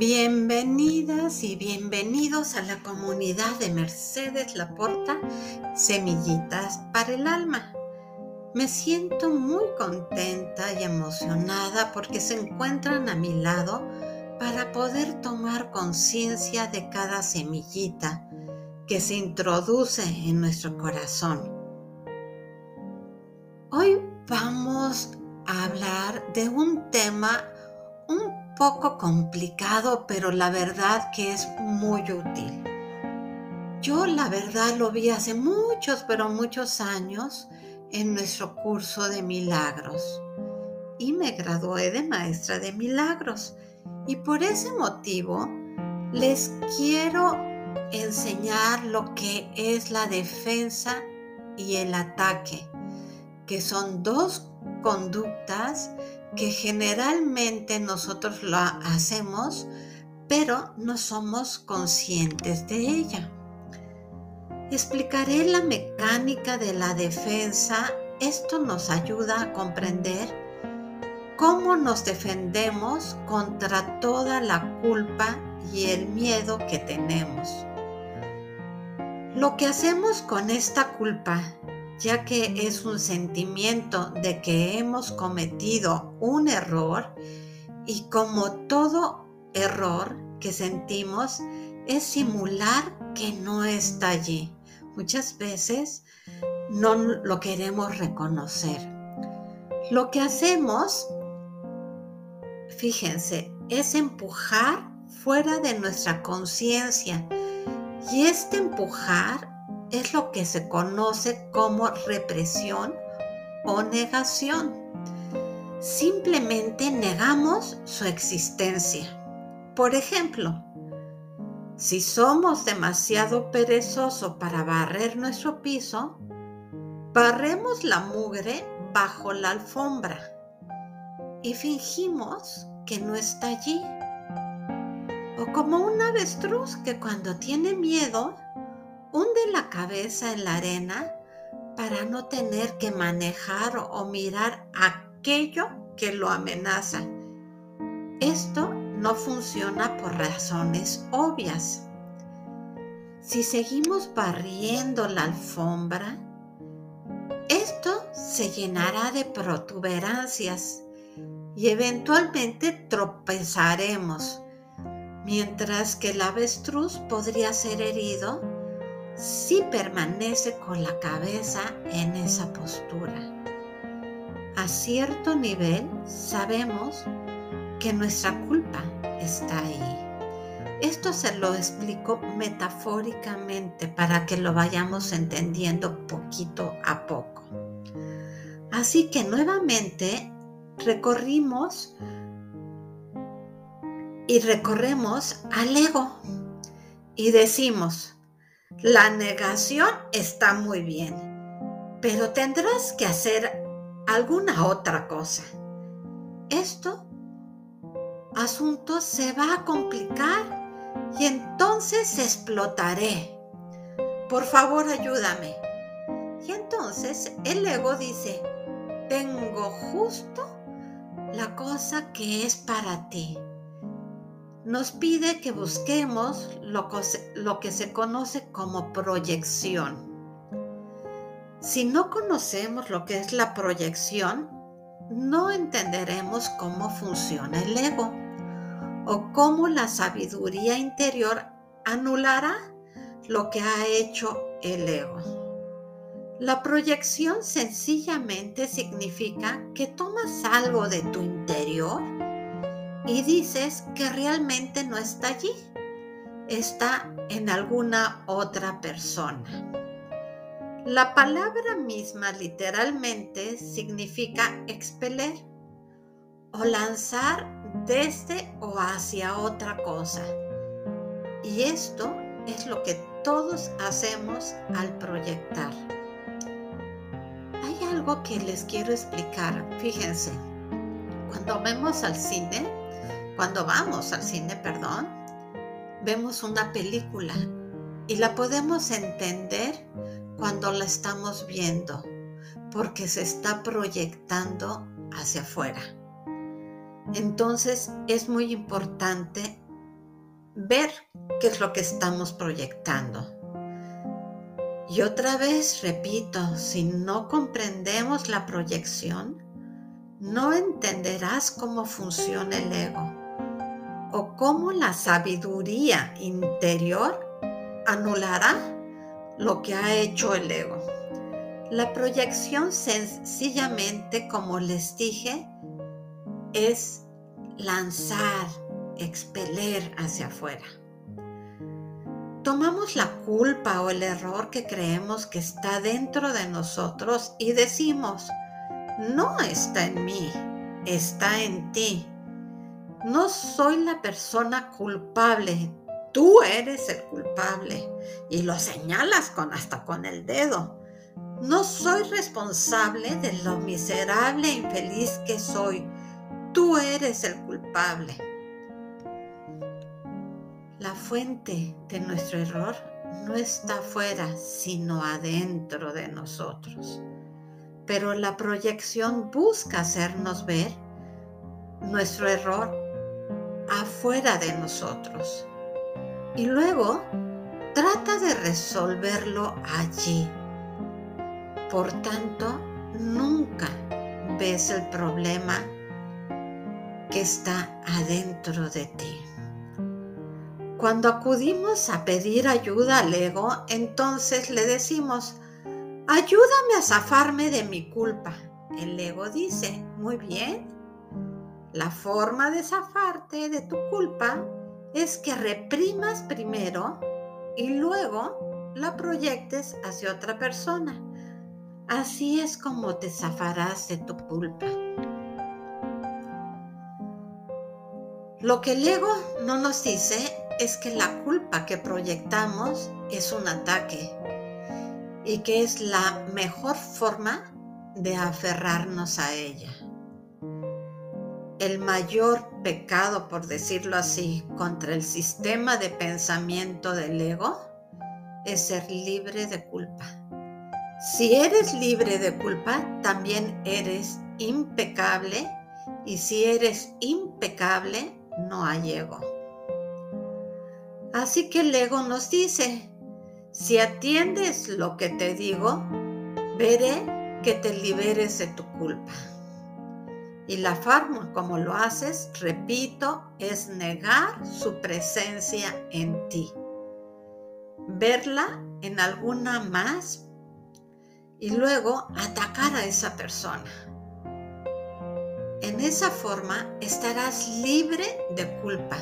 Bienvenidas y bienvenidos a la comunidad de Mercedes Laporta, Semillitas para el Alma. Me siento muy contenta y emocionada porque se encuentran a mi lado para poder tomar conciencia de cada semillita que se introduce en nuestro corazón. Hoy vamos a hablar de un tema un poco complicado, pero la verdad que es muy útil. Yo la verdad lo vi hace muchos, pero muchos años en nuestro curso de milagros y me gradué de maestra de milagros. Y por ese motivo les quiero enseñar lo que es la defensa y el ataque, que son dos conductas que generalmente nosotros lo hacemos, pero no somos conscientes de ella. Explicaré la mecánica de la defensa. Esto nos ayuda a comprender cómo nos defendemos contra toda la culpa y el miedo que tenemos. Lo que hacemos con esta culpa ya que es un sentimiento de que hemos cometido un error y como todo error que sentimos es simular que no está allí. Muchas veces no lo queremos reconocer. Lo que hacemos, fíjense, es empujar fuera de nuestra conciencia. Y este empujar es lo que se conoce como represión o negación. Simplemente negamos su existencia. Por ejemplo, si somos demasiado perezosos para barrer nuestro piso, barremos la mugre bajo la alfombra y fingimos que no está allí. O como un avestruz que cuando tiene miedo hunde la cabeza en la arena para no tener que manejar o mirar aquello que lo amenaza. Esto no funciona por razones obvias. Si seguimos barriendo la alfombra, esto se llenará de protuberancias y eventualmente tropezaremos, mientras que el avestruz podría ser herido si permanece con la cabeza en esa postura. A cierto nivel sabemos que nuestra culpa está ahí. Esto se lo explico metafóricamente para que lo vayamos entendiendo poquito a poco. Así que nuevamente recorrimos y recorremos al ego y decimos, la negación está muy bien, pero tendrás que hacer alguna otra cosa. Esto asunto se va a complicar y entonces explotaré. Por favor, ayúdame. Y entonces el ego dice, tengo justo la cosa que es para ti nos pide que busquemos lo que, se conoce como proyección. Si no conocemos lo que es la proyección, no entenderemos cómo funciona el ego o cómo la sabiduría interior anulará lo que ha hecho el ego. La proyección sencillamente significa que tomas algo de tu interior y dices que realmente no está allí, está en alguna otra persona. La palabra misma literalmente significa expeler o lanzar desde o hacia otra cosa. Y esto es lo que todos hacemos al proyectar. Hay algo que les quiero explicar. Fíjense, cuando vemos al cine, cuando vamos al cine, perdón, vemos una película y la podemos entender cuando la estamos viendo, porque se está proyectando hacia afuera. Entonces es muy importante ver qué es lo que estamos proyectando. Y otra vez repito, si no comprendemos la proyección, no entenderás cómo funciona el ego o cómo la sabiduría interior anulará lo que ha hecho el ego. La proyección sencillamente, como les dije, es lanzar, expeler hacia afuera. Tomamos la culpa o el error que creemos que está dentro de nosotros y decimos, no está en mí, está en ti. No soy la persona culpable, tú eres el culpable. Y lo señalas con hasta con el dedo. No soy responsable de lo miserable e infeliz que soy. Tú eres el culpable. La fuente de nuestro error no está afuera, sino adentro de nosotros. Pero la proyección busca hacernos ver nuestro error afuera de nosotros. Y luego trata de resolverlo allí. Por tanto, nunca ves el problema que está adentro de ti. Cuando acudimos a pedir ayuda al ego, entonces le decimos, ayúdame a zafarme de mi culpa. El ego dice, muy bien, la forma de zafarte de tu culpa es que reprimas primero y luego la proyectes hacia otra persona. Así es como te zafarás de tu culpa. Lo que el ego no nos dice es que la culpa que proyectamos es un ataque y que es la mejor forma de aferrarnos a ella. El mayor pecado, por decirlo así, contra el sistema de pensamiento del ego es ser libre de culpa. Si eres libre de culpa, también eres impecable y si eres impecable, no hay ego. Así que el ego nos dice, si atiendes lo que te digo, veré que te liberes de tu culpa. Y la forma como lo haces, repito, es negar su presencia en ti. Verla en alguna más y luego atacar a esa persona. En esa forma estarás libre de culpa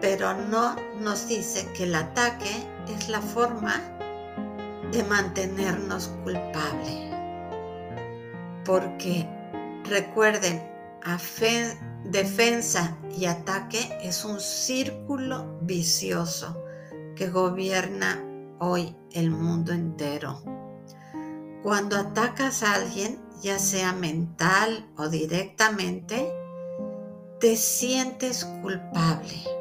pero no nos dice que el ataque es la forma de mantenernos culpables. Porque recuerden, defensa y ataque es un círculo vicioso que gobierna hoy el mundo entero. Cuando atacas a alguien, ya sea mental o directamente, te sientes culpable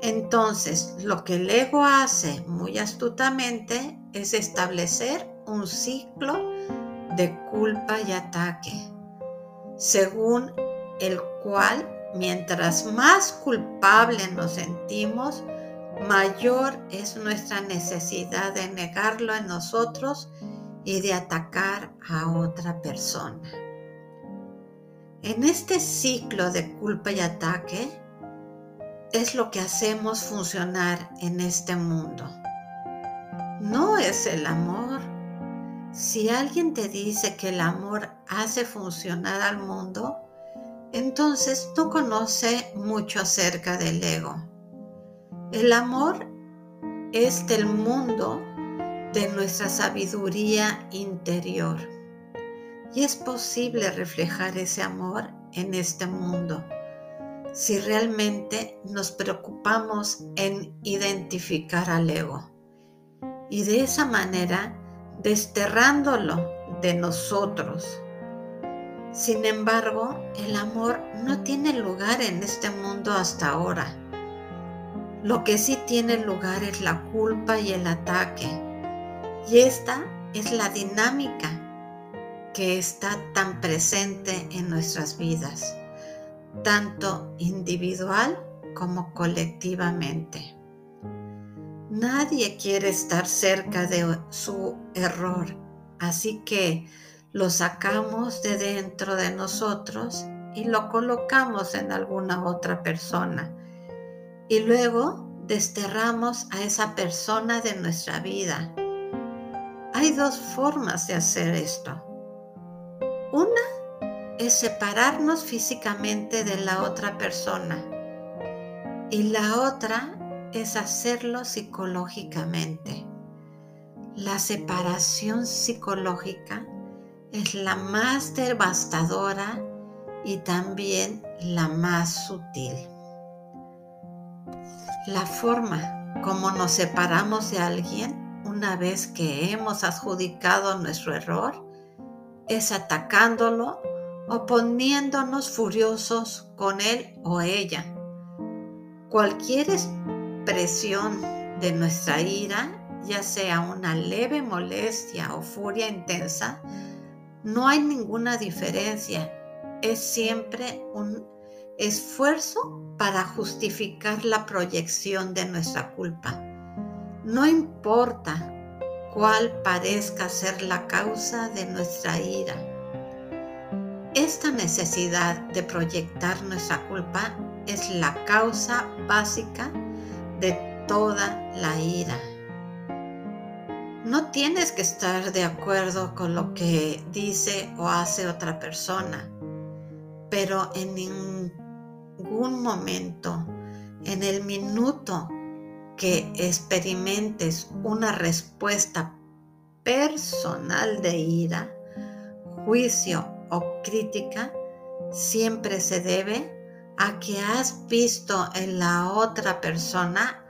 entonces, lo que el ego hace muy astutamente es establecer un ciclo de culpa y ataque, según el cual mientras más culpable nos sentimos, mayor es nuestra necesidad de negarlo en nosotros y de atacar a otra persona. En este ciclo de culpa y ataque, es lo que hacemos funcionar en este mundo. No es el amor. Si alguien te dice que el amor hace funcionar al mundo, entonces no conoce mucho acerca del ego. El amor es del mundo de nuestra sabiduría interior y es posible reflejar ese amor en este mundo si realmente nos preocupamos en identificar al ego y de esa manera desterrándolo de nosotros. Sin embargo, el amor no tiene lugar en este mundo hasta ahora. Lo que sí tiene lugar es la culpa y el ataque. Y esta es la dinámica que está tan presente en nuestras vidas tanto individual como colectivamente. Nadie quiere estar cerca de su error, así que lo sacamos de dentro de nosotros y lo colocamos en alguna otra persona. Y luego desterramos a esa persona de nuestra vida. Hay dos formas de hacer esto. Una es separarnos físicamente de la otra persona y la otra es hacerlo psicológicamente. La separación psicológica es la más devastadora y también la más sutil. La forma como nos separamos de alguien una vez que hemos adjudicado nuestro error es atacándolo o poniéndonos furiosos con él o ella. Cualquier de nuestra ira, ya sea una leve molestia o furia intensa, no hay ninguna diferencia. Es siempre un esfuerzo para justificar la proyección de nuestra culpa. No importa cuál parezca ser la causa de nuestra ira. Esta necesidad de proyectar nuestra culpa es la causa básica de toda la ira. No tienes que estar de acuerdo con lo que dice o hace otra persona, pero en ningún momento, en el minuto que experimentes una respuesta personal de ira, juicio o crítica, siempre se debe a que has visto en la otra persona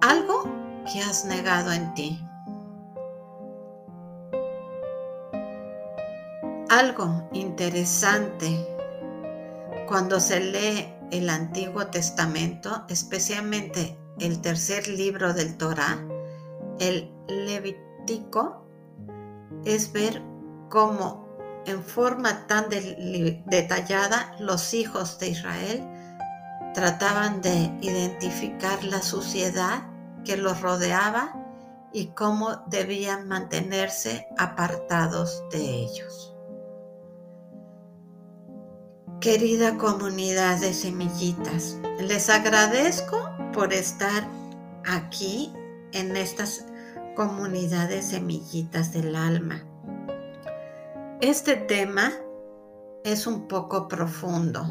algo que has negado en ti. Algo interesante cuando se lee el Antiguo Testamento, especialmente el tercer libro del Torah, el Levítico, es ver cómo en forma tan detallada los hijos de Israel trataban de identificar la suciedad que los rodeaba y cómo debían mantenerse apartados de ellos. Querida comunidad de semillitas, les agradezco por estar aquí en estas comunidades semillitas del alma. Este tema es un poco profundo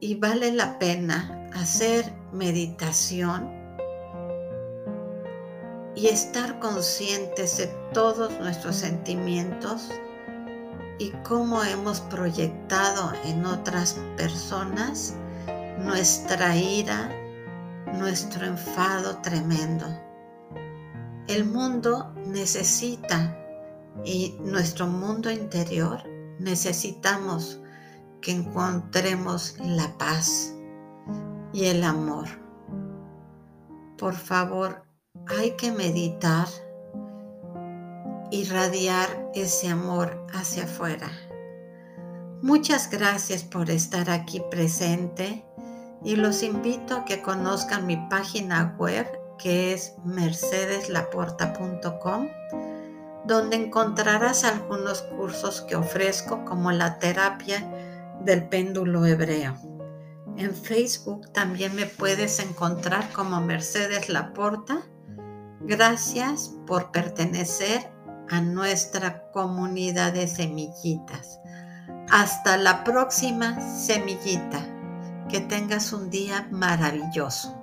y vale la pena hacer meditación y estar conscientes de todos nuestros sentimientos y cómo hemos proyectado en otras personas nuestra ira, nuestro enfado tremendo. El mundo necesita y nuestro mundo interior necesitamos que encontremos la paz y el amor. Por favor, hay que meditar, irradiar ese amor hacia afuera. Muchas gracias por estar aquí presente y los invito a que conozcan mi página web que es mercedeslaporta.com donde encontrarás algunos cursos que ofrezco como la terapia del péndulo hebreo. En Facebook también me puedes encontrar como Mercedes Laporta. Gracias por pertenecer a nuestra comunidad de semillitas. Hasta la próxima semillita. Que tengas un día maravilloso.